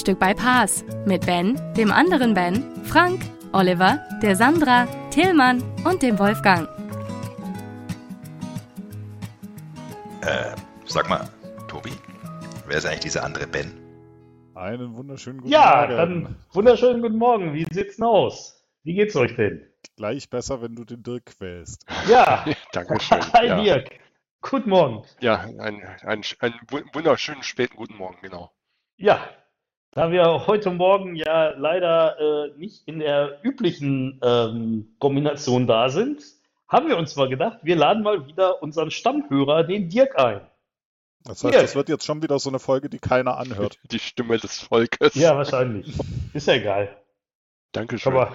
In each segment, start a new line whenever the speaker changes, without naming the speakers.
Frühstück bei Paas mit Ben, dem anderen Ben, Frank, Oliver, der Sandra, Tillmann und dem Wolfgang.
Äh, sag mal, Tobi, wer ist eigentlich dieser andere Ben?
Einen wunderschönen guten
Ja,
Morgen.
dann wunderschönen guten Morgen. Wie sieht's denn aus? Wie geht's euch denn?
Gleich besser, wenn du den Dirk quälst.
Ja,
Dankeschön.
hi
ja.
Dirk. Guten Morgen.
Ja, ein, ein, ein wu- wunderschönen späten guten Morgen, genau.
Ja, da wir heute Morgen ja leider äh, nicht in der üblichen ähm, Kombination da sind, haben wir uns mal gedacht, wir laden mal wieder unseren Stammhörer, den Dirk, ein.
Das heißt,
Dirk.
das wird jetzt schon wieder so eine Folge, die keiner anhört.
Die Stimme des Volkes.
Ja, wahrscheinlich. Ist ja egal.
Dankeschön.
Aber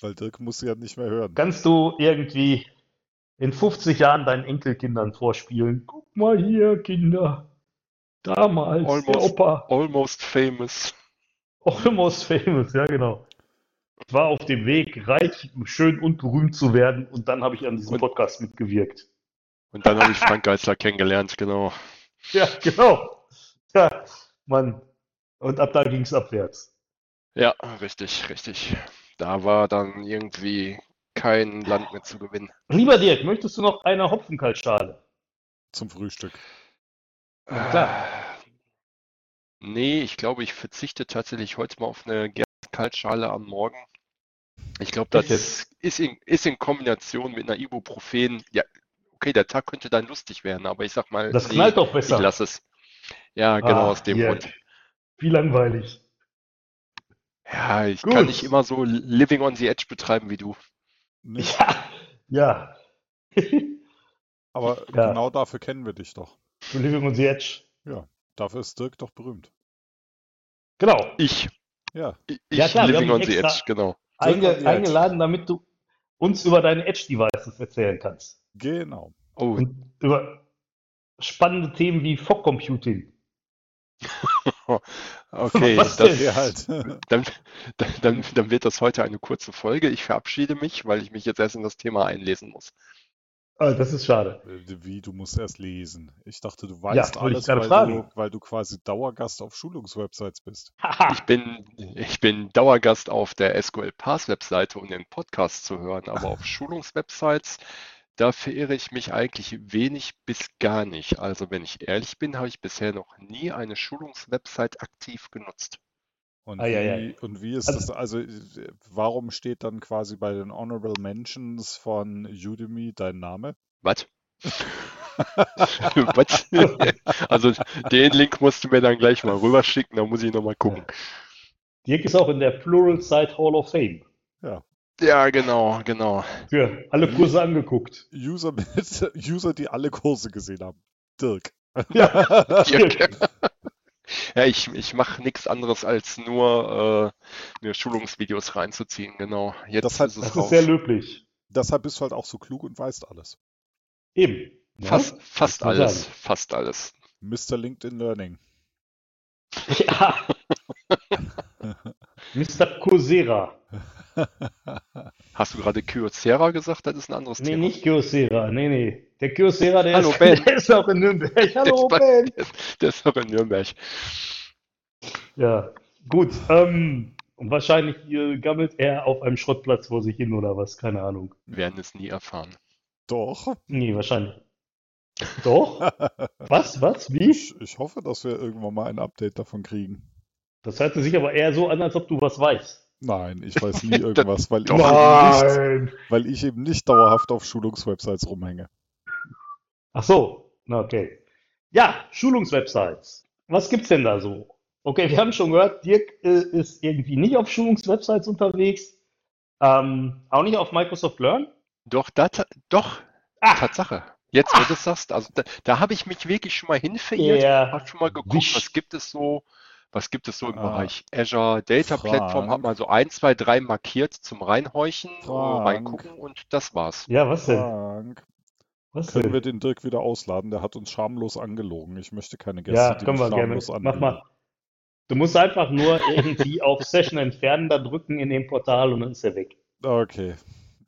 Weil Dirk muss sie ja nicht mehr hören.
kannst du irgendwie in 50 Jahren deinen Enkelkindern vorspielen? Guck mal hier, Kinder. Damals, der
Almost.
Opa.
Almost famous.
Almost famous, ja genau. Ich war auf dem Weg, reich, schön und berühmt zu werden und dann habe ich an diesem
Und-
Podcast mitgewirkt.
Und dann habe ich Frank Geisler kennengelernt, genau.
Ja, genau. Ja, Mann. Und ab da ging es abwärts.
Ja, richtig, richtig. Da war dann irgendwie kein Land mehr zu gewinnen.
Lieber Dirk, möchtest du noch eine Hopfenkaltschale?
Zum Frühstück.
Klar.
Nee, ich glaube, ich verzichte tatsächlich heute mal auf eine Gerstenkaltschale am Morgen. Ich glaube, das
jetzt?
ist in, ist in Kombination mit einer Ibuprofen. Ja, okay, der Tag könnte dann lustig werden, aber ich sag mal,
Das
nee,
knallt doch
ich
besser.
lasse es. Ja, genau
Ah,
aus dem
Dirk.
Grund.
Wie langweilig.
Ja, ich
Gut.
kann nicht immer so Living on the Edge betreiben wie du.
Ja, ja.
aber
Ja.
genau dafür kennen wir dich doch.
Living on the Edge.
Dafür ist Dirk doch berühmt.
Genau.
Ich,
Ja,
ich,
Ja, klar,
Living on
dich
the Edge, genau.
Einge
the Edge.
eingeladen, damit du uns über deine Edge-Devices erzählen kannst.
genau.
Oh,
Und über spannende Themen wie Fog Computing.
okay, das?
Ja, halt.
Dann, dann, dann wird das heute eine kurze Folge. Ich verabschiede mich, weil ich mich jetzt erst in das Thema einlesen muss.
Ah, das ist schade.
Wie, du musst erst lesen. Ich dachte, du weißt
ich
alles, weil du, weil du quasi Dauergast auf Schulungswebsites bist.
Ich bin, ich bin Dauergast auf der SQL Pass Webseite, um den Podcast zu hören, aber auf Schulungswebsites, da verirre ich mich eigentlich wenig bis gar nicht. Also wenn ich ehrlich bin, habe ich bisher noch nie eine Schulungswebsite aktiv genutzt.
Und
ei,
wie, und wie ist
Also-
das, also äh, warum steht dann quasi bei den Honorable Mentions von Udemy dein Name?
Was? Was? Also den Link musst du mir dann gleich mal rüberschicken, da muss ich nochmal gucken.
Dirk ist auch in der Plural Site Hall of Fame.
Ja, genau, genau.
Für alle Kurse angeguckt.
User, User, die alle Kurse gesehen haben. Dirk.
Ja,
Dirk. Ja, ich, ich mache nichts anderes als nur äh, mir Schulungsvideos reinzuziehen, genau. Jetzt
Das hat-
ist es
das ist sehr löblich.
Deshalb bist du halt auch so klug und weißt alles.
Eben. Ja?
Fast, fast
man
alles,
sagen.
fast alles.
Mr. LinkedIn Learning.
Ja. Mr. Coursera.
Hast du gerade Kyocera gesagt? Das ist ein anderes
Nee,
Thema.
nicht Kyocera. Nee, nee. Der Kyocera, der,
Hallo,
ist,
Ben.
der ist auch in Nürnberg. Hallo,
Der
Ben.
ist, der ist auch in Nürnberg.
Ja, gut. Ähm, und wahrscheinlich äh, gammelt er auf einem Schrottplatz vor sich hin oder was? Keine Ahnung.
Wir werden es nie erfahren.
Doch.
Nee, wahrscheinlich. Doch? Was? Was? Wie?
Ich, ich hoffe, dass wir irgendwann mal ein Update davon kriegen.
Das hört sich aber eher so an, als ob du was weißt.
Nein, ich weiß nie irgendwas, weil ich, nicht, weil ich eben nicht dauerhaft auf Schulungswebsites rumhänge.
Ach so, na okay. Ja, Schulungswebsites. Was gibt's denn da so? Okay, wir haben schon gehört, Dirk äh, ist irgendwie nicht auf Schulungswebsites unterwegs. Ähm, auch nicht auf Microsoft Learn.
Doch, da, ta- doch,
Ah,
Tatsache. Jetzt, wo du das sagst, also da, da habe ich mich wirklich schon mal hin verirrt,
er
habe schon mal geguckt,
wischt.
was gibt es so, Was gibt es so im
Ah.
Bereich Azure Data Platform? Hat
Frank.
man so ein, zwei, drei markiert zum Reinhorchen,
Frank.
reingucken und das war's.
Ja, was denn?
Frank,
Was
können wir
denn?
den Dirk wieder ausladen? Der hat uns schamlos angelogen. Ich möchte keine Gäste,
Ja,
die
können wir gerne.
schamlos
Mach
anlügen.
mal. Du musst einfach nur irgendwie auf Session entfernen, da drücken in dem Portal und dann ist er weg.
Okay.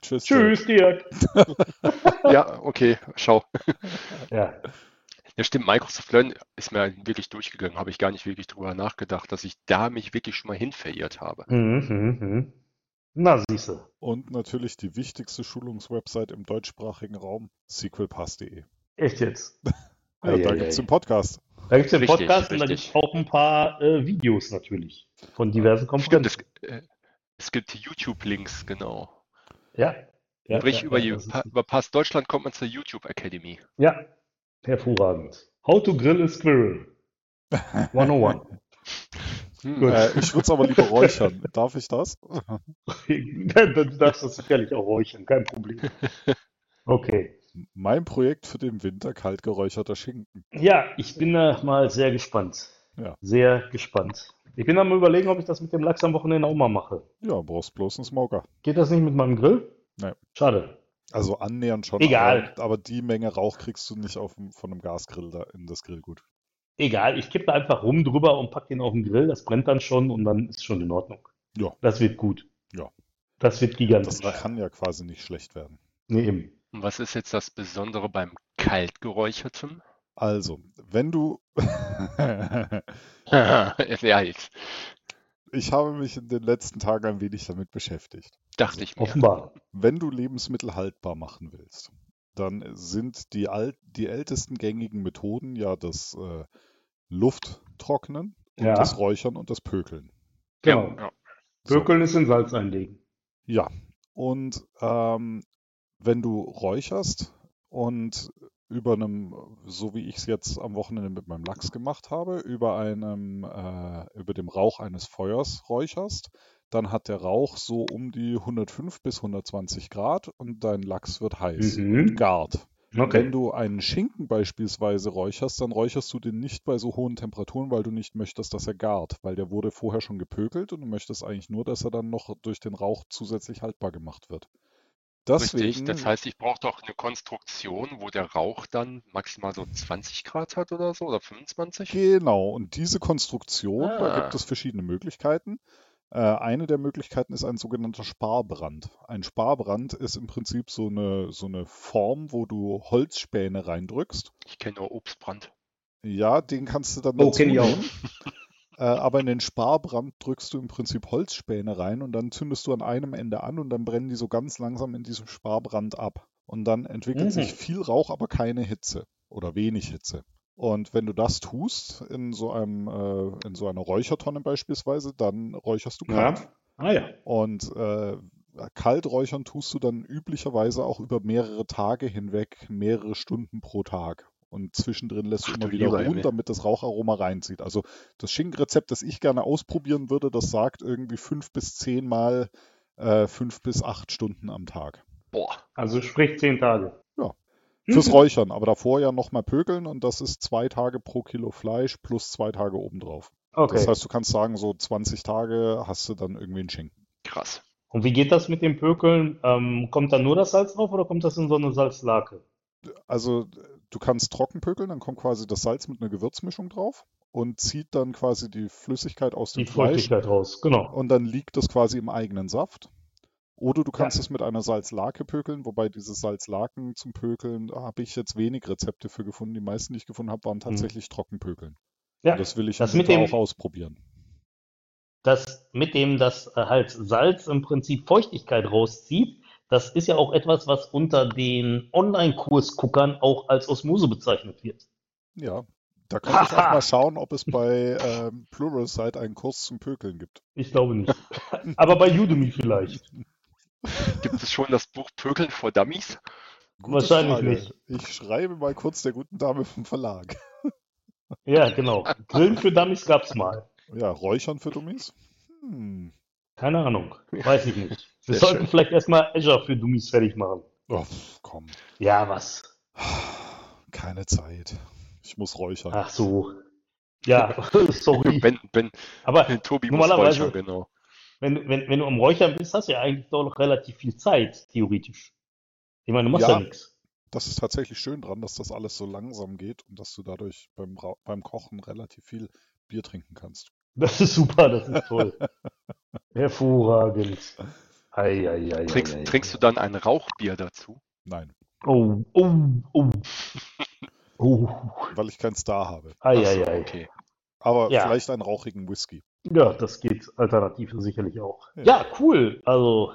Tschüss. Dirk.
Tschüss, Dirk.
Ja, okay, schau.
Ja.
Ja, stimmt, Microsoft Learn ist mir wirklich durchgegangen, habe ich gar nicht wirklich drüber nachgedacht, dass ich da mich wirklich schon mal hin verirrt habe.
Mhm, mhm, mhm. Na, siehste.
Und natürlich die wichtigste Schulungswebsite im deutschsprachigen Raum, sequelpass.de.
Echt jetzt?
Ja, da
Eieiei.
gibt es den Podcast.
Da gibt es den
Richtig,
Podcast und da gibt
richtig.
es auch ein paar äh, Videos natürlich von diversen
Stimmt,
Konferenzen.
es, äh, es gibt YouTube-Links, genau.
Ja. Ja,
Sprich,
ja,
über,
ja,
über Pass Deutschland kommt man zur YouTube Academy.
ja, hervorragend. How to grill a squirrel. 101.
Hm.
Gut.
Äh, ich würde es aber lieber räuchern. Darf ich das?
du darfst das sicherlich auch räuchern, kein Problem. Okay.
Mein Projekt für den Winter, kalt geräucherter Schinken.
Ja, ich bin da mal sehr gespannt.
Ja.
Sehr gespannt. Ich bin am überlegen, ob ich das mit dem Lachs am Wochenende auch mal mache.
Ja, brauchst bloß einen Smoker.
Geht das nicht mit meinem Grill?
Nee.
Schade.
Also annähernd schon.
Egal.
Aber, aber die Menge Rauch kriegst du nicht auf, dem- von einem Gasgrill da in das Grillgut.
Egal, ich kippe da einfach rum drüber und pack den auf den Grill. Das brennt dann schon und dann ist schon in Ordnung.
Ja.
Das wird gut.
Ja.
Das wird
Das
gigantisch.
kann ja quasi nicht schlecht werden.
Nee, eben.
Und was ist jetzt das Besondere beim Kaltgeräucherten?
Also, wenn du.
ja, jetzt
ich habe mich in den letzten Tagen ein wenig damit beschäftigt.
dachte ich mir.
Offenbar.
Wenn du Lebensmittel haltbar machen willst, dann sind die, alt, die ältesten gängigen Methoden ja das äh, Lufttrocknen und
Ja.
das Räuchern und das Pökeln.
Genau.
Ja.
So.
Pökeln ist in Salz einlegen.
Ja, und ähm, wenn du räucherst und über einem, so wie ich es jetzt am Wochenende mit meinem Lachs gemacht habe, über einem, äh, über dem Rauch eines Feuers räucherst, dann hat der Rauch so um die 105 bis 120 Grad und dein Lachs wird heiß
Mhm.
und gart. Wenn
Okay.
du einen Schinken beispielsweise räucherst, dann räucherst du den nicht bei so hohen Temperaturen, weil du nicht möchtest, dass er gart, weil der wurde vorher schon gepökelt und du möchtest eigentlich nur, dass er dann noch durch den Rauch zusätzlich haltbar gemacht wird.
Richtig,
Deswegen,
das heißt, ich brauche doch eine Konstruktion, wo der Rauch dann maximal so 20 Grad hat oder so oder 25?
genau, und diese Konstruktion, da
Ah.
gibt es verschiedene Möglichkeiten. Äh, eine der Möglichkeiten ist ein sogenannter Sparbrand. Ein Sparbrand ist im Prinzip so eine, so eine Form, wo du Holzspäne reindrückst.
Ich kenne nur Obstbrand.
Ja, den kannst du dann
Oh,
dazu
kenn ich auch.
Äh, aber in den Sparbrand drückst du im Prinzip Holzspäne rein und dann zündest du an einem Ende an und dann brennen die so ganz langsam in diesem Sparbrand ab. Und dann entwickelt
Mhm.
sich viel Rauch, aber keine Hitze oder wenig Hitze. Und wenn du das tust, in so einem, äh, in so einer Räuchertonne beispielsweise, dann räucherst du kalt.
Ja. Ah ja.
Und äh, kalt räuchern tust du dann üblicherweise auch über mehrere Tage hinweg, mehrere Stunden pro Tag. Und zwischendrin lässt du
Ach
immer
du
wieder ruhen, damit das Raucharoma reinzieht. Also das Schinkenrezept, das ich gerne ausprobieren würde, das sagt irgendwie fünf bis zehn Mal äh, fünf bis acht Stunden am Tag.
Boah,
Also sprich zehn Tage.
Ja.
Mhm.
Fürs Räuchern, aber davor ja nochmal pökeln und das ist zwei Tage pro Kilo Fleisch plus zwei Tage obendrauf.
Okay.
Das heißt, du kannst sagen, so 20 Tage hast du dann irgendwie einen Schinken.
krass.
Und wie geht das mit dem Pökeln? Ähm, kommt da nur das Salz drauf oder kommt das in so eine Salzlake?
Also du kannst trocken pökeln, dann kommt quasi das Salz mit einer Gewürzmischung drauf und zieht dann quasi die Flüssigkeit aus
Die
dem Fleisch
Feuchtigkeit raus, genau.
und dann liegt das quasi im eigenen Saft. Oder du kannst
Ja.
es mit einer Salzlake pökeln, wobei diese Salzlaken zum Pökeln, da habe ich jetzt wenig Rezepte für gefunden. Die meisten, die ich gefunden habe, waren tatsächlich Trockenpökeln.
Hm. Ja,
Und das will ich
das mit dem-
auch ausprobieren.
das mit dem das äh, halt Salz im Prinzip Feuchtigkeit rauszieht, das ist ja auch etwas, was unter den Online-Kursguckern auch als Osmose bezeichnet wird.
Ja, da könnte ich auch mal schauen, ob es bei ähm, Pluralsight einen Kurs zum Pökeln gibt.
Ich glaube nicht. Aber bei Udemy vielleicht.
Gibt es schon das Buch Pökeln vor Dummies?
Gute
Wahrscheinlich
Frage.
nicht.
Ich schreibe mal kurz der guten Dame vom Verlag.
Ja, genau. Grillen für Dummies gab's mal.
Ja, Räuchern für Dummies? Hm.
Keine Ahnung. Weiß ich nicht. Wir
Sehr
sollten
schön.
vielleicht erstmal Azure für Dummies fertig machen.
Oh, komm.
Ja, was?
Keine Zeit. Ich muss räuchern.
Ach so. Ja, sorry.
Ben, Ben,
Aber
Tobi muss räuchern, genau.
wenn, du- wenn, wenn du am Räuchern bist, hast du ja eigentlich doch noch relativ viel Zeit, theoretisch. Ich meine, du machst ja,
Ja.
nichts.
Das ist tatsächlich schön dran, dass das alles so langsam geht und dass du dadurch beim, beim Kochen relativ viel Bier trinken kannst.
Das ist super, das ist toll. Hervorragend. Ei, ei, ei,
Trinkst,
ei, ei,
trinkst du dann ein Rauchbier dazu?
Nein,
Oh, oh, oh. Oh.
weil ich keinen Star habe.
Ei, ei, ei.
okay.
Aber
Ja.
vielleicht einen rauchigen Whisky.
Ja, das geht alternativ sicherlich auch.
Ja.
Ja, cool. Also,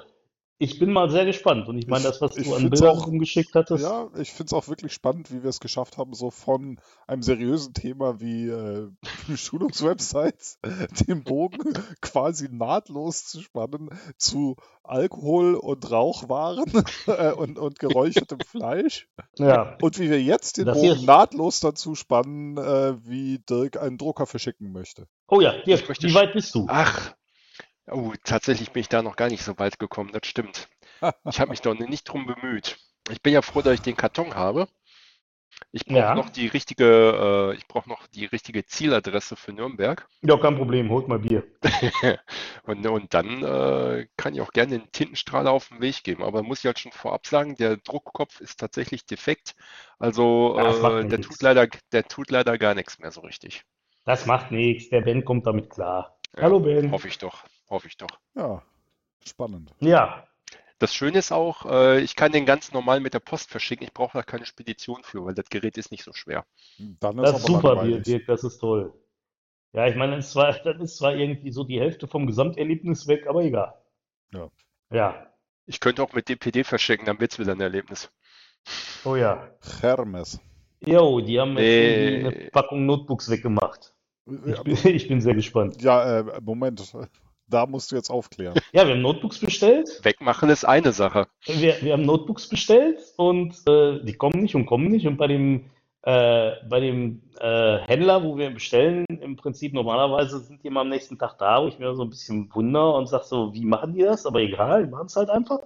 ich bin mal sehr gespannt. Und ich meine,
Ich-
das, was
ich
du an
find's
Bildern
auch-
rumgeschickt hattest,
Ja, ich finde es auch wirklich spannend, wie wir es geschafft haben, so von einem seriösen Thema wie äh, Schulungswebsites den Bogen quasi nahtlos zu spannen zu Alkohol und Rauchwaren äh, und, und geräuchertem Fleisch.
ja.
Und wie wir jetzt den
Das
Bogen nahtlos dazu spannen, äh, wie Dirk einen Drucker verschicken möchte.
Oh ja, Dirk,
Ich möchte
wie weit bist du?
Ach, oh, tatsächlich bin ich da noch gar nicht so weit gekommen, das stimmt. Ich habe mich doch nicht drum bemüht. Ich bin ja froh, dass ich den Karton habe. Ich brauche
Ja.
noch die richtige, äh, ich brauche noch die richtige Zieladresse für Nürnberg.
Ja, kein Problem, holt mal Bier.
Und, und dann äh, kann ich auch gerne den Tintenstrahler auf den Weg geben. Aber muss ich halt schon vorab sagen, der Druckkopf ist tatsächlich defekt. Also äh, der
nichts.
tut leider, der tut leider gar nichts mehr so richtig.
Das macht nichts, der Ben kommt damit klar.
Ja,
Hallo Ben.
Hoffe ich doch, hoffe ich doch.
Ja, spannend.
Ja,
Das Schöne ist auch, äh, ich kann den ganz normal mit der Post verschicken. Ich brauche da keine Spedition für, weil das Gerät ist nicht so schwer.
Dann ist
das ist super,
langweilig.
Dirk, das ist toll. Ja, ich meine, das ist zwar, das ist zwar irgendwie so die Hälfte vom Gesamterlebnis weg, aber egal.
Ja.
Ja,
Ich könnte auch mit DPD verschicken, dann wird es wieder ein Erlebnis.
oh ja.
Hermes.
Jo, die haben irgendwie eine Packung Notebooks weggemacht. Ich bin, ich bin sehr gespannt.
ja äh, Moment. Da musst du jetzt aufklären.
Ja, wir haben Notebooks bestellt.
Wegmachen ist eine Sache.
Wir, wir haben Notebooks bestellt und äh, die kommen nicht und kommen nicht. Und bei dem, äh, bei dem äh, Händler, wo wir bestellen, im Prinzip normalerweise sind die immer am nächsten Tag da, wo ich mir so ein bisschen wunder und sag so, wie machen die das? Aber egal, die machen es halt einfach.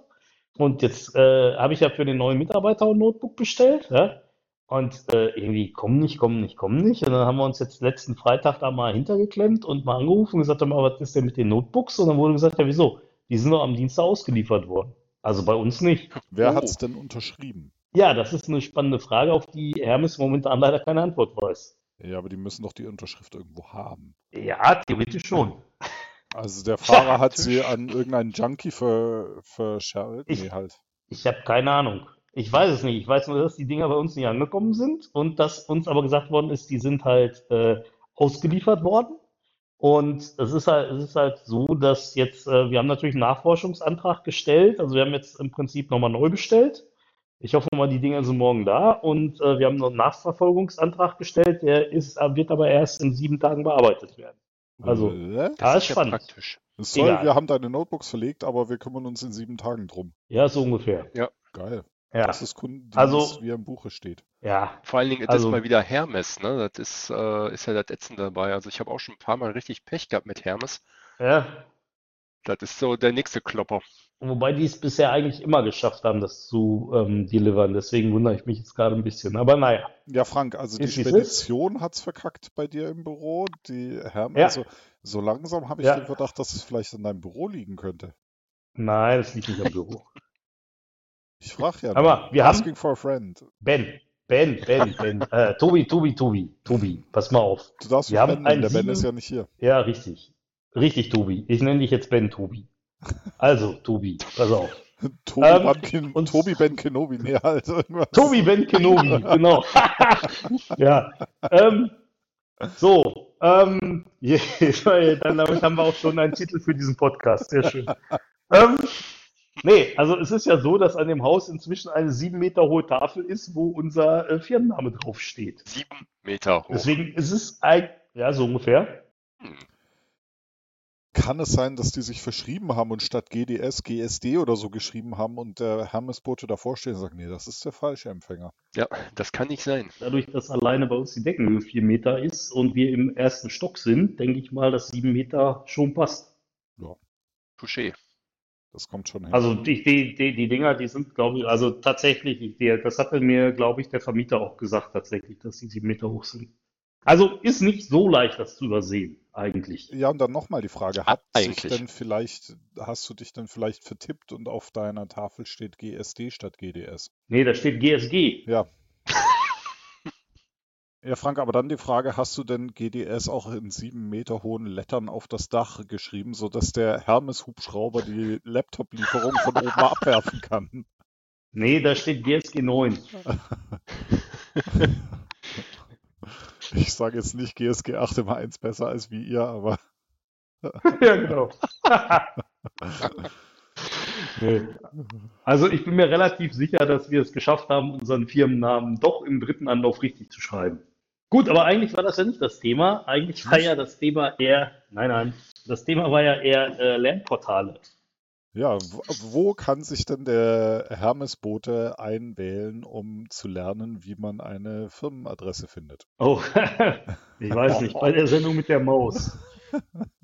Und jetzt äh, habe ich ja für den neuen Mitarbeiter ein Notebook bestellt. Ja? Und äh, irgendwie kommen nicht, kommen nicht, kommen nicht. Und dann haben wir uns jetzt letzten Freitag da mal hintergeklemmt und mal angerufen und gesagt, mal, was ist denn mit den Notebooks? Und dann wurde gesagt, ja, wieso? Die sind doch am Dienstag ausgeliefert worden. Also bei uns nicht.
Wer
Oh.
hat's denn unterschrieben?
Ja, das ist eine spannende Frage, auf die Hermes momentan leider keine Antwort weiß.
Ja, aber die müssen doch die Unterschrift irgendwo haben.
Ja, theoretisch schon.
Also der Fahrer hat sie an irgendeinen Junkie ver, Nee, halt.
Ich habe keine Ahnung. Ich weiß es nicht. Ich weiß nur, dass die Dinger bei uns nicht angekommen sind und dass uns aber gesagt worden ist, die sind halt äh, ausgeliefert worden. Und es ist halt, es ist halt so, dass jetzt, äh, wir haben natürlich einen Nachforschungsantrag gestellt. Also wir haben jetzt im Prinzip nochmal neu bestellt. Ich hoffe mal, die Dinger sind morgen da. Und äh, wir haben noch einen Nachverfolgungsantrag gestellt. Der ist, wird aber erst in sieben Tagen bearbeitet werden. Also,
Äh?
Das
ja, ist
ist ja
spannend.
praktisch.
Sorry,
Egal.
wir haben deine Notebooks verlegt, aber wir kümmern uns in sieben Tagen drum.
Ja, so ungefähr.
Geil.
Ja,
Das ist Kundendienst,
Also-
wie er im Buche steht.
ja.
Vor allen Dingen ist
Also-
mal wieder Hermes, ne? Das ist, äh, ist ja das Ätzende dabei. Also ich habe auch schon ein paar Mal richtig Pech gehabt mit Hermes.
Ja,
Das ist so der nächste Klopper.
Wobei die es bisher eigentlich immer geschafft haben, das zu ähm, delivern. Deswegen wundere ich mich jetzt gerade ein bisschen. Aber naja,
Ja, Frank, also die
Ist, ist.
Spedition hat's verkackt bei dir im Büro. Die Hermes,
Ja.
also so langsam habe ich
Ja.
den Verdacht, dass es vielleicht in deinem Büro liegen könnte.
nein, das liegt nicht am Büro.
Ich frage ja
Aber wir haben-
Asking for a friend.
Ben, Ben, Ben, Ben. Äh, Tobi, Tobi, Tobi, Tobi, pass mal auf.
Du darfst
Wir haben
Ben nennen,
ein
der Ben ist ja nicht hier.
Ja, richtig. Richtig, Tobi. Ich nenne dich jetzt Ben Tobi. Also, Tobi, pass auf.
Tobi,
Ähm,
Bankin,
und-
Tobi Ben Kenobi, nee, halt irgendwas.
Tobi Ben Kenobi, genau. ja. Ähm, so, ähm, je- dann damit haben wir auch schon einen Titel für diesen Podcast. Sehr schön. Ähm, nee, also es ist ja so, dass an dem Haus inzwischen eine sieben Meter hohe Tafel ist, wo unser äh, Firmenname draufsteht.
Sieben Meter hoch.
Deswegen ist es ein, ja, so ungefähr.
Hm.
Kann es sein, dass die sich verschrieben haben und statt GDS GSD oder so geschrieben haben und der Hermesbote davor steht und sagt, nee, das ist der falsche Empfänger.
Ja, das kann nicht sein.
Dadurch, dass alleine bei uns die Deckenhöhe vier Meter ist und wir im ersten Stock sind, denke ich mal, dass sieben Meter schon passt.
Touché.
Das kommt schon hin.
Also die, die, die, die Dinger, die sind, glaube ich, also tatsächlich, die, das hatte mir, glaube ich, der Vermieter auch gesagt, tatsächlich, dass die sieben Meter hoch sind. Also ist nicht so leicht, das zu übersehen, eigentlich.
Ja, und dann nochmal die Frage, hat sich
eigentlich.
denn vielleicht, hast du dich denn vielleicht vertippt und auf deiner Tafel steht GSD statt GDS?
Nee, da steht GSG.
Ja. Ja, Frank, aber dann die Frage, hast du denn GDS auch in sieben Meter hohen Lettern auf das Dach geschrieben, sodass der Hermes-Hubschrauber die Laptop-Lieferung von oben abwerfen kann?
Nee, da steht GSG 9.
Ich sage jetzt nicht GSG 8 immer eins besser als wie ihr, aber
ja, genau. nee. Also ich bin mir relativ sicher, dass wir es geschafft haben, unseren Firmennamen doch im dritten Anlauf richtig zu schreiben. Gut, aber eigentlich war das ja nicht das Thema. Eigentlich war ja das Thema eher, nein, nein, das Thema war ja eher äh, Lernportale.
ja, wo, wo kann sich denn der Hermes-Bote einwählen, um zu lernen, wie man eine Firmenadresse findet?
Oh, ich weiß nicht, bei der Sendung mit der Maus.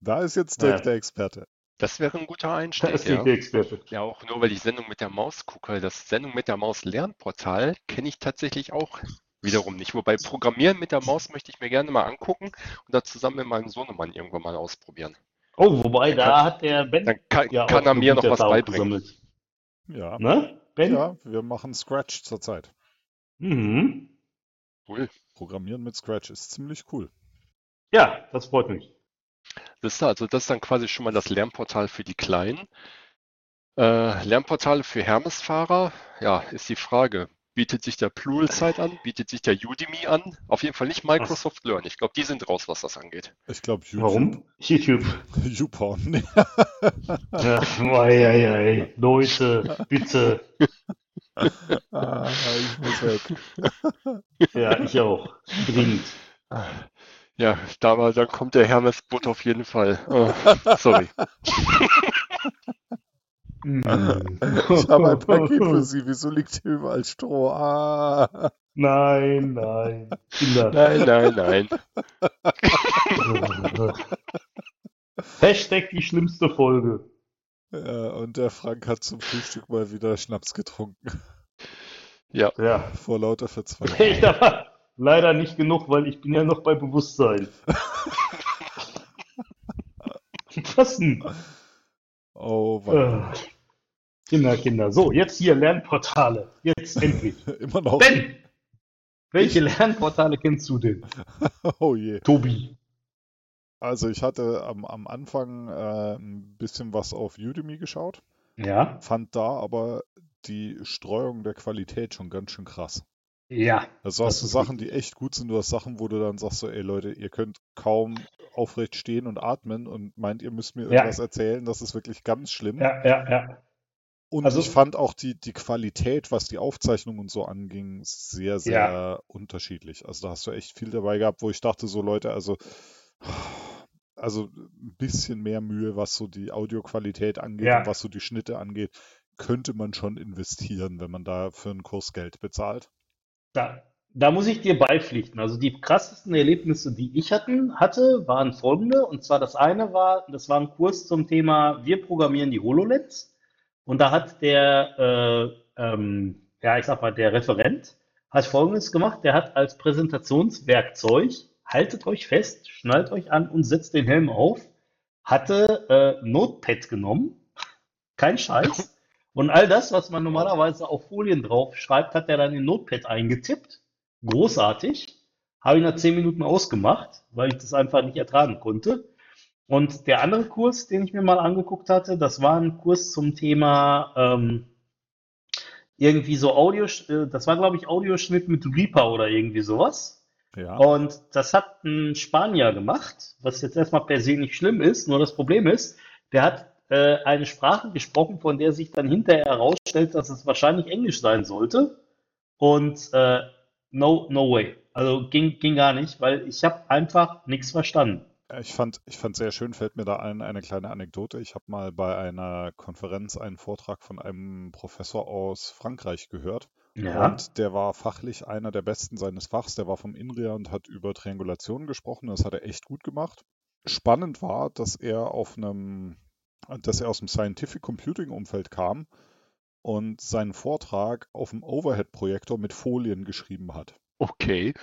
Da ist jetzt Dirk
Ja.
der Experte.
Das wäre ein guter
Da
Einstieg,
ist
ja.
die Experte.
Ja, auch nur weil ich Sendung mit der Maus gucke. Das Sendung mit der Maus Lernportal kenne ich tatsächlich auch wiederum nicht. Wobei Programmieren mit der Maus möchte ich mir gerne mal angucken und das zusammen mit meinem Sohnemann irgendwann mal ausprobieren.
Oh, wobei,
Dann
da
kann-
hat der Ben
Dann kann,
ja
kann
auch
er mir noch was
Erfahrung
beibringen.
gesammelt.
Ja,
Ne, Ben?
ja, wir machen Scratch zurzeit.
Mhm.
Cool.
Programmieren mit Scratch ist ziemlich cool.
Ja, das freut mich.
Das ist also das ist dann quasi schon mal das Lernportal für die Kleinen. Äh, Lernportale für Hermes-Fahrer, ja, ist die Frage. Bietet sich der Pluralsight an? Bietet sich der Udemy an? Auf jeden Fall nicht Microsoft Learn. Ich glaube, die sind raus, was das angeht.
Ich glaube, YouTube.
Warum? YouTube.
YouPorn.
Ach, ei, ei, ei. Leute, bitte.
ah, ich muss weg.
Ja, ich auch. Dringend.
Ja, da war, dann kommt der Hermes-Bot auf jeden Fall. Oh, sorry.
Mhm.
Ich habe ein Paket für Sie. Wieso liegt hier überall Stroh? Ah.
Nein, nein. Kinder.
Nein, nein, nein.
Hashtag die schlimmste Folge.
Ja, und der Frank hat zum Frühstück mal wieder Schnaps getrunken.
Ja,
Ja.
Vor lauter Verzweiflung.
Echt, aber leider nicht genug, weil ich bin ja noch bei Bewusstsein. Was denn?
Oh.
Äh, Kinder, Kinder. So, jetzt hier Lernportale. Jetzt endlich.
Immer noch.
Ben! Welche Lernportale kennst du denn?
Oh je.
Tobi.
Also ich hatte am, am Anfang äh, ein bisschen was auf Udemy geschaut,
Ja?
fand da aber die Streuung der Qualität schon ganz schön krass.
Ja.
Also
Das
hast du Sachen, die echt gut sind, du hast Sachen, wo du dann sagst so, ey Leute, ihr könnt kaum aufrecht stehen und atmen und meint, ihr müsst mir
Ja.
irgendwas erzählen, das ist wirklich ganz schlimm.
Ja, ja, ja.
Und
Also-
ich fand auch die, die Qualität, was die Aufzeichnung und so anging, sehr, sehr unterschiedlich. Also da hast du echt viel dabei gehabt, wo ich dachte, so Leute, also, also ein bisschen mehr Mühe, was so die Audioqualität angeht
Ja.
und was so die Schnitte angeht, könnte man schon investieren, wenn man da für einen Kurs Geld bezahlt.
Da, da muss ich dir beipflichten. Also die krassesten Erlebnisse, die ich hatten, hatte, waren folgende. Und zwar das eine war, das war ein Kurs zum Thema Wir programmieren die HoloLens. Und da hat der, äh, ähm, ja, ich sag mal, der Referent hat Folgendes gemacht. Der hat als Präsentationswerkzeug, haltet euch fest, schnallt euch an und setzt den Helm auf, hatte äh, Notepad genommen, kein Scheiß. Und all das, was man normalerweise auf Folien drauf schreibt, hat er dann in Notepad eingetippt. Großartig. Habe ich nach zehn Minuten ausgemacht, weil ich das einfach nicht ertragen konnte. Und der andere Kurs, den ich mir mal angeguckt hatte, das war ein Kurs zum Thema ähm, irgendwie so Audio, äh, das war glaube ich Audioschnitt mit Reaper oder irgendwie sowas.
Ja.
Und das hat ein Spanier gemacht, was jetzt erstmal per se nicht schlimm ist. Nur das Problem ist, der hat äh, eine Sprache gesprochen, von der sich dann hinterher herausstellt, dass es wahrscheinlich Englisch sein sollte. Und äh, no, no way. Also ging, ging gar nicht, weil ich habe einfach nichts verstanden.
Ich fand, ich fand sehr schön, fällt mir da ein, eine kleine Anekdote. Ich habe mal bei einer Konferenz einen Vortrag von einem Professor aus Frankreich gehört.
Ja.
Und der war fachlich einer der besten seines Fachs. Der war vom INRIA und hat über Triangulation gesprochen. Das hat er echt gut gemacht. Spannend war, dass er auf einem, dass er aus dem Scientific Computing Umfeld kam und seinen Vortrag auf dem Overhead-Projektor mit Folien geschrieben hat.
Okay.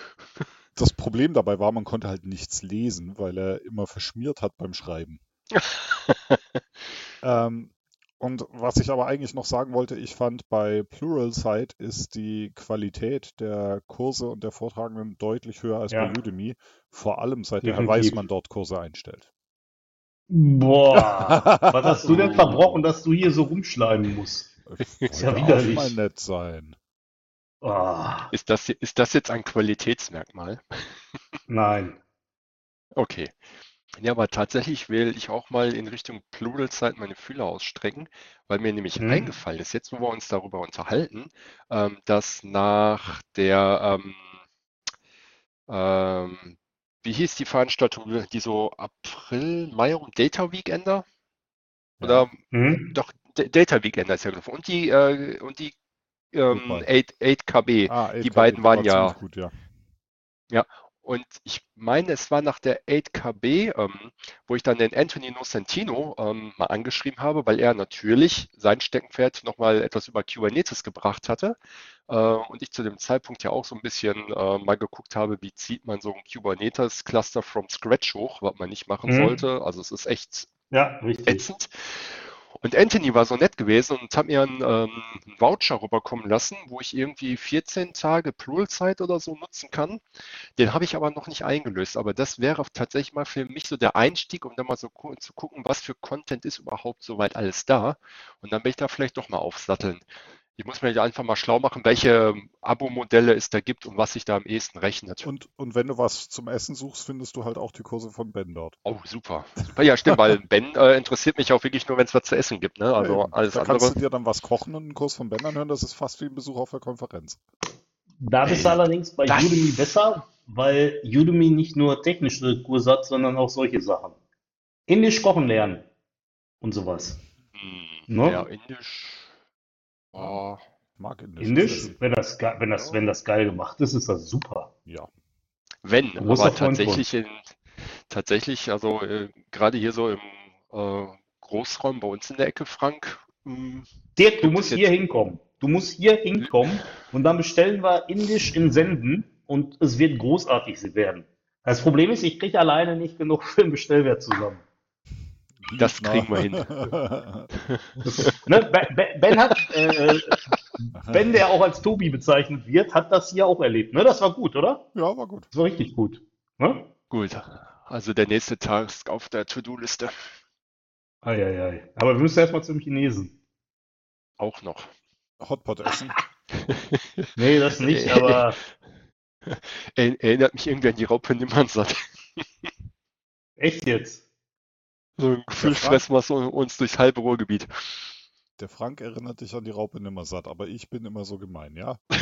Das Problem dabei war, man konnte halt nichts lesen, weil er immer verschmiert hat beim Schreiben. Ähm, und was ich aber eigentlich noch sagen wollte, ich fand bei Pluralsight ist die Qualität der Kurse und der Vortragenden deutlich höher als bei
Ja,
Udemy, vor allem seit der Herr
definitiv.
Weismann dort Kurse einstellt.
Boah, was hast du denn verbrochen, dass du hier so rumschleimen musst?
Ich
Ist ja widerlich.
mal nett sein.
Ah,
Ist das, ist das jetzt ein Qualitätsmerkmal?
nein.
Okay. Ja, aber tatsächlich will ich auch mal in Richtung Pluralsight meine Fühler ausstrecken, weil mir nämlich
Hm?
eingefallen ist, jetzt wo wir uns darüber unterhalten, ähm, dass nach der, ähm, ähm, wie hieß die Veranstaltung, die so April, Mai rum, Data Weekender? Oder
Hm?
doch, Data Weekender ist ja gelaufen. Und die, äh, und die ähm,
Goodbye.
8, 8KB,
Ah,
die
8KB,
beiden waren
war
ja
gut, ja.
Ja, und ich meine, es war nach der 8KB, ähm, wo ich dann den Anthony Nocentino ähm, mal angeschrieben habe, weil er natürlich sein Steckenpferd nochmal etwas über Kubernetes gebracht hatte. Äh, und ich zu dem Zeitpunkt ja auch so ein bisschen äh, mal geguckt habe, wie zieht man so ein Kubernetes-Cluster from scratch hoch, was man nicht machen
Hm?
sollte. Also es ist echt
Ja, richtig.
ätzend. Und Anthony war so nett gewesen und hat mir einen, ähm, einen Voucher rüberkommen lassen, wo ich irgendwie 14 Tage Pluralsight oder so nutzen kann. Den habe ich aber noch nicht eingelöst. Aber das wäre tatsächlich mal für mich so der Einstieg, um dann mal so zu gucken, was für Content ist überhaupt soweit alles da. Und dann will ich da vielleicht doch mal aufsatteln. Ich muss mir ja einfach mal schlau machen, welche Abo-Modelle es da gibt und was sich da am ehesten rechnet.
Und, und wenn du was zum Essen suchst, findest du halt auch die Kurse von Ben dort.
Oh, super. Super. Ja, stimmt, weil Ben äh, interessiert mich auch wirklich nur, wenn es was zu essen gibt. Ne?
Ja,
Also
eben.
alles
Da kannst
andere.
du dir dann was kochen und einen Kurs von Ben anhören. Das ist fast wie ein Besuch auf der Konferenz.
Da bist du allerdings bei
das-
Udemy besser, weil Udemy nicht nur technische Kurse hat, sondern auch solche Sachen. Indisch kochen lernen und sowas.
Hm,
Ne?
ja, Indisch. Oh,
Mag
Indisch,
Essen.
wenn das, wenn das, wenn das geil gemacht ist, ist das super.
Ja.
wenn, aber tatsächlich in, tatsächlich, also äh, gerade hier so im äh, Großraum bei uns in der Ecke, Frank, hm,
Dirk, du musst hier hinkommen. Du musst hier hinkommen und dann bestellen wir Indisch in Senden und es wird großartig werden. Das Problem ist, ich kriege alleine nicht genug für den Bestellwert zusammen.
Das kriegen wir hin.
Ne? Ben, Ben- hat, äh, Ben, der auch als Tobi bezeichnet wird, hat das hier auch erlebt. Ne? Das war gut, oder?
ja, war gut.
Das war richtig gut. Ne?
gut. Also der nächste Tag ist auf der To-Do-Liste
Eieiei. Aber wir müssen erstmal zum Chinesen.
auch noch.
Hotpot essen.
Nee, das nicht, aber
Er, erinnert mich irgendwie an die Raupe Nimmernsatt.
echt jetzt.
So ein Gefühl
Frank?
fressen wir uns durchs halbe Ruhrgebiet.
Der Frank erinnert dich an die Raupe Nimmersatt, aber ich bin immer so gemein, ja?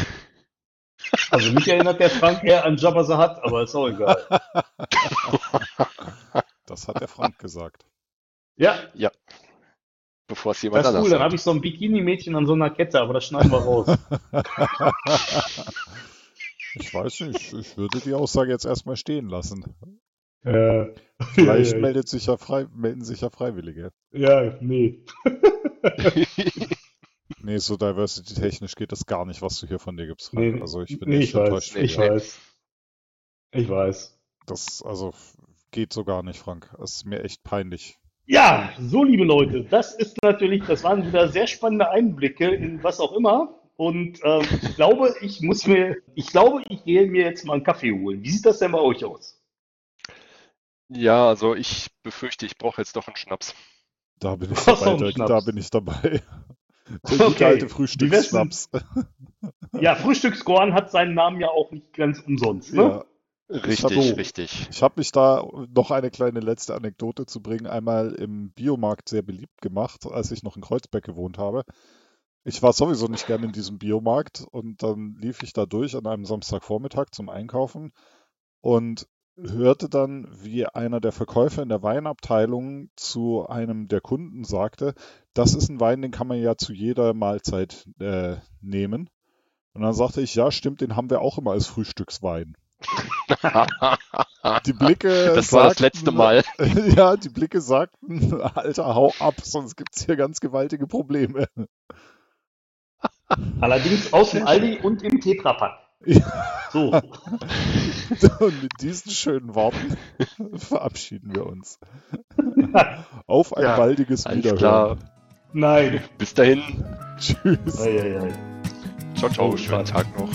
Also mich erinnert der Frank eher an Jabba Hutt, aber ist auch egal.
Das hat der Frank gesagt.
Ja,
Bevor es jemand
das ist cool. Dann habe ich so ein Bikini-Mädchen an so einer Kette, aber das schneiden wir raus.
Ich weiß nicht, ich würde die Aussage jetzt erstmal stehen lassen.
Äh,
Vielleicht
ja,
meldet sich ja frei, melden sich ja Freiwillige.
ja, nee.
Nee, so diversity-technisch geht das gar nicht, was du hier von dir gibst, Frank.
Nee,
Also ich bin
nee,
echt
ich weiß,
enttäuscht von
ich
dir.
weiß. Ich weiß.
Das, also, geht so gar nicht, Frank. Das ist mir echt peinlich.
Ja, so liebe Leute, das ist natürlich, das waren wieder sehr spannende Einblicke in was auch immer. Und ähm, ich glaube, ich muss mir, ich glaube, ich gehe mir jetzt mal einen Kaffee holen. Wie sieht das denn bei euch aus?
Ja, also ich befürchte, ich brauche jetzt doch einen Schnaps.
Da bin ich dabei, Dirk,
Schnaps.
da bin ich dabei. Der
Okay.
alte Frühstücksschnaps.
Ja, Frühstückskorn hat seinen Namen ja auch nicht ganz umsonst, ne?
Ja.
Richtig,
so.
richtig.
Ich habe mich da noch eine kleine letzte Anekdote zu bringen, einmal im Biomarkt sehr beliebt gemacht, als ich noch in Kreuzberg gewohnt habe. Ich war sowieso nicht gern in diesem Biomarkt und dann lief ich da durch an einem Samstagvormittag zum Einkaufen und hörte dann, wie einer der Verkäufer in der Weinabteilung zu einem der Kunden sagte, das ist ein Wein, den kann man ja zu jeder Mahlzeit äh, nehmen. Und dann sagte ich, ja, stimmt, den haben wir auch immer als Frühstückswein. Die Blicke
Das war das
sagten-
letzte Mal.
Ja, die Blicke sagten, Alter, hau ab, sonst gibt's hier ganz gewaltige Probleme.
Allerdings aus dem Aldi und im Tetrapack. So,
Und mit diesen schönen Worten verabschieden wir uns. Auf ein
Ja,
baldiges
Alles
Wiederhören.
klar.
nein.
Bis dahin.
Tschüss.
Ei, ei, ei.
Ciao, ciao.
Oh,
Schönen. Tag noch.